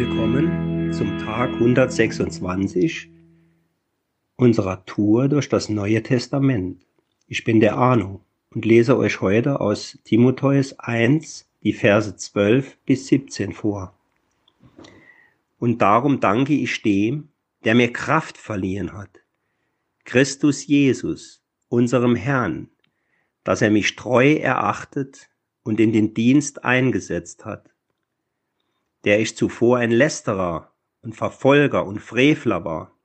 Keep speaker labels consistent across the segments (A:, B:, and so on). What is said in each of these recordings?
A: willkommen zum Tag 126 unserer Tour durch das Neue Testament. Ich bin der Arno und lese euch heute aus Timotheus 1 die Verse 12 bis 17 vor. Und darum danke ich dem, der mir Kraft verliehen hat, Christus Jesus, unserem Herrn, dass er mich treu erachtet und in den Dienst eingesetzt hat der ich zuvor ein Lästerer und Verfolger und Frevler war.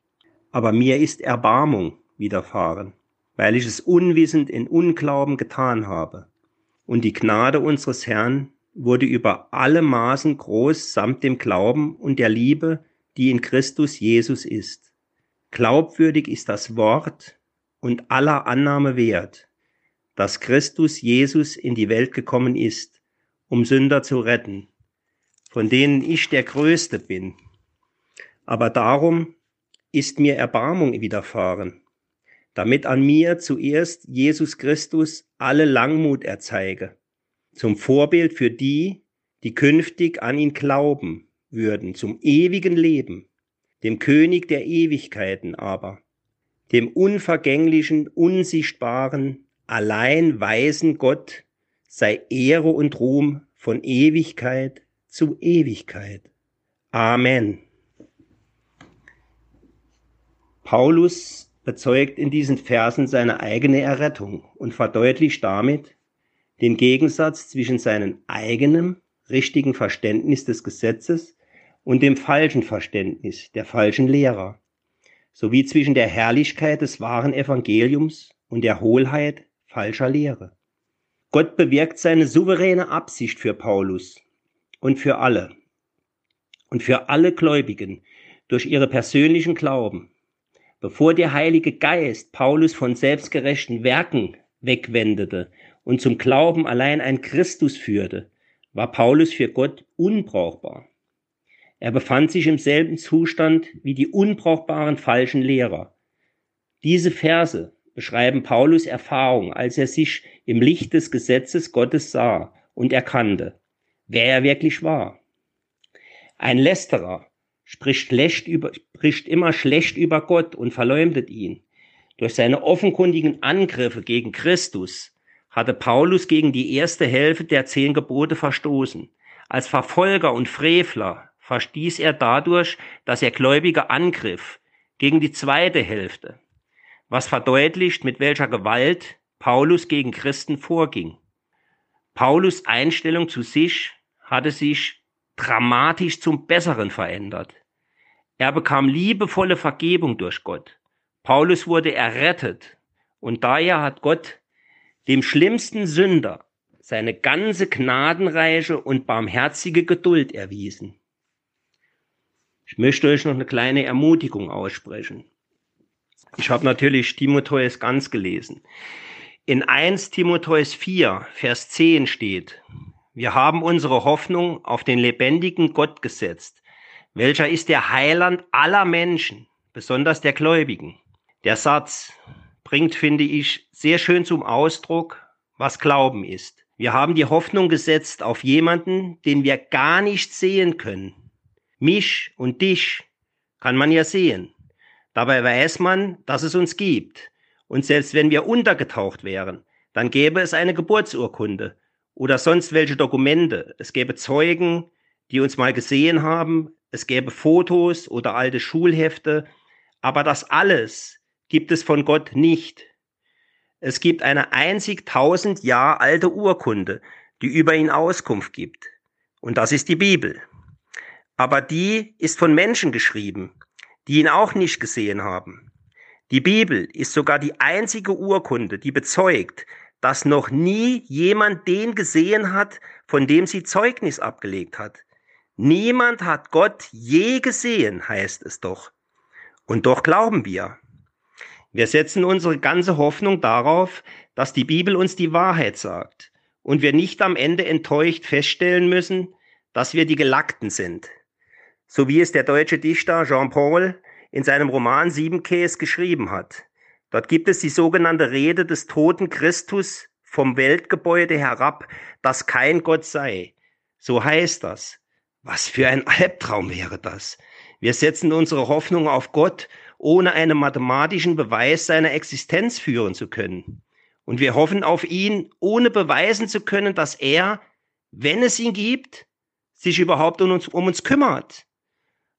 A: Aber mir ist Erbarmung widerfahren, weil ich es unwissend in Unglauben getan habe. Und die Gnade unseres Herrn wurde über alle Maßen groß samt dem Glauben und der Liebe, die in Christus Jesus ist. Glaubwürdig ist das Wort und aller Annahme wert, dass Christus Jesus in die Welt gekommen ist, um Sünder zu retten von denen ich der Größte bin. Aber darum ist mir Erbarmung widerfahren, damit an mir zuerst Jesus Christus alle Langmut erzeige, zum Vorbild für die, die künftig an ihn glauben würden, zum ewigen Leben, dem König der Ewigkeiten aber, dem unvergänglichen, unsichtbaren, allein weisen Gott sei Ehre und Ruhm von Ewigkeit zu Ewigkeit. Amen. Paulus bezeugt in diesen Versen seine eigene Errettung und verdeutlicht damit den Gegensatz zwischen seinem eigenen richtigen Verständnis des Gesetzes und dem falschen Verständnis der falschen Lehrer, sowie zwischen der Herrlichkeit des wahren Evangeliums und der Hohlheit falscher Lehre. Gott bewirkt seine souveräne Absicht für Paulus und für alle und für alle Gläubigen durch ihre persönlichen Glauben. Bevor der Heilige Geist Paulus von selbstgerechten Werken wegwendete und zum Glauben allein ein Christus führte, war Paulus für Gott unbrauchbar. Er befand sich im selben Zustand wie die unbrauchbaren falschen Lehrer. Diese Verse beschreiben Paulus Erfahrung, als er sich im Licht des Gesetzes Gottes sah und erkannte, wer er wirklich war. Ein Lästerer spricht, schlecht über, spricht immer schlecht über Gott und verleumdet ihn. Durch seine offenkundigen Angriffe gegen Christus hatte Paulus gegen die erste Hälfte der zehn Gebote verstoßen. Als Verfolger und Frevler verstieß er dadurch, dass er Gläubige angriff gegen die zweite Hälfte, was verdeutlicht, mit welcher Gewalt Paulus gegen Christen vorging. Paulus Einstellung zu sich hatte sich dramatisch zum Besseren verändert. Er bekam liebevolle Vergebung durch Gott. Paulus wurde errettet und daher hat Gott dem schlimmsten Sünder seine ganze gnadenreiche und barmherzige Geduld erwiesen. Ich möchte euch noch eine kleine Ermutigung aussprechen. Ich habe natürlich Timotheus ganz gelesen. In 1 Timotheus 4, Vers 10 steht, wir haben unsere Hoffnung auf den lebendigen Gott gesetzt, welcher ist der Heiland aller Menschen, besonders der Gläubigen. Der Satz bringt, finde ich, sehr schön zum Ausdruck, was Glauben ist. Wir haben die Hoffnung gesetzt auf jemanden, den wir gar nicht sehen können. Mich und dich kann man ja sehen. Dabei weiß man, dass es uns gibt und selbst wenn wir untergetaucht wären, dann gäbe es eine Geburtsurkunde oder sonst welche Dokumente. Es gäbe Zeugen, die uns mal gesehen haben. Es gäbe Fotos oder alte Schulhefte. Aber das alles gibt es von Gott nicht. Es gibt eine einzig tausend Jahr alte Urkunde, die über ihn Auskunft gibt. Und das ist die Bibel. Aber die ist von Menschen geschrieben, die ihn auch nicht gesehen haben. Die Bibel ist sogar die einzige Urkunde, die bezeugt, dass noch nie jemand den gesehen hat, von dem sie Zeugnis abgelegt hat. Niemand hat Gott je gesehen, heißt es doch. Und doch glauben wir. Wir setzen unsere ganze Hoffnung darauf, dass die Bibel uns die Wahrheit sagt und wir nicht am Ende enttäuscht feststellen müssen, dass wir die Gelackten sind. So wie es der deutsche Dichter Jean-Paul in seinem Roman Siebenkäs geschrieben hat. Dort gibt es die sogenannte Rede des toten Christus vom Weltgebäude herab, dass kein Gott sei. So heißt das. Was für ein Albtraum wäre das. Wir setzen unsere Hoffnung auf Gott, ohne einen mathematischen Beweis seiner Existenz führen zu können. Und wir hoffen auf ihn, ohne beweisen zu können, dass er, wenn es ihn gibt, sich überhaupt um uns, um uns kümmert.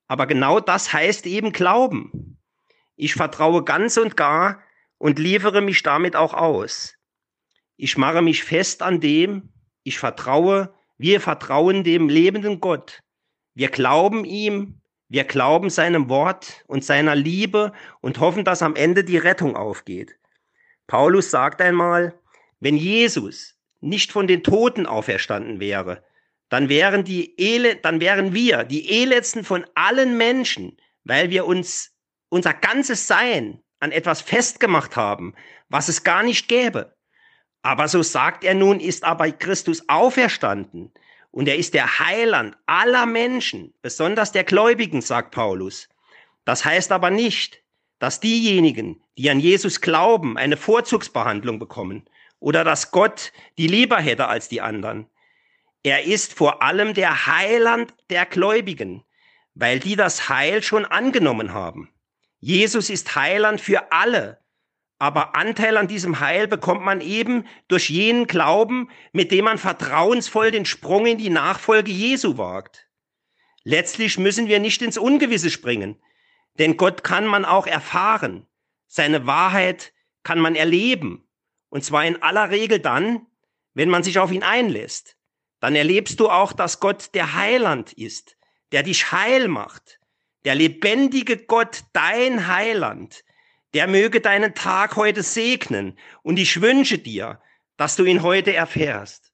A: Aber genau das heißt eben Glauben. Ich vertraue ganz und gar und liefere mich damit auch aus. Ich mache mich fest an dem, ich vertraue, wir vertrauen dem lebenden Gott. Wir glauben ihm, wir glauben seinem Wort und seiner Liebe und hoffen, dass am Ende die Rettung aufgeht. Paulus sagt einmal, wenn Jesus nicht von den Toten auferstanden wäre, dann wären die Ele, dann wären wir die elendsten von allen Menschen, weil wir uns unser ganzes Sein an etwas festgemacht haben, was es gar nicht gäbe. Aber so sagt er nun, ist aber Christus auferstanden und er ist der Heiland aller Menschen, besonders der Gläubigen, sagt Paulus. Das heißt aber nicht, dass diejenigen, die an Jesus glauben, eine Vorzugsbehandlung bekommen oder dass Gott die lieber hätte als die anderen. Er ist vor allem der Heiland der Gläubigen, weil die das Heil schon angenommen haben. Jesus ist Heiland für alle, aber Anteil an diesem Heil bekommt man eben durch jenen Glauben, mit dem man vertrauensvoll den Sprung in die Nachfolge Jesu wagt. Letztlich müssen wir nicht ins Ungewisse springen, denn Gott kann man auch erfahren. Seine Wahrheit kann man erleben. Und zwar in aller Regel dann, wenn man sich auf ihn einlässt. Dann erlebst du auch, dass Gott der Heiland ist, der dich heil macht. Der lebendige Gott, dein Heiland, der möge deinen Tag heute segnen. Und ich wünsche dir, dass du ihn heute erfährst.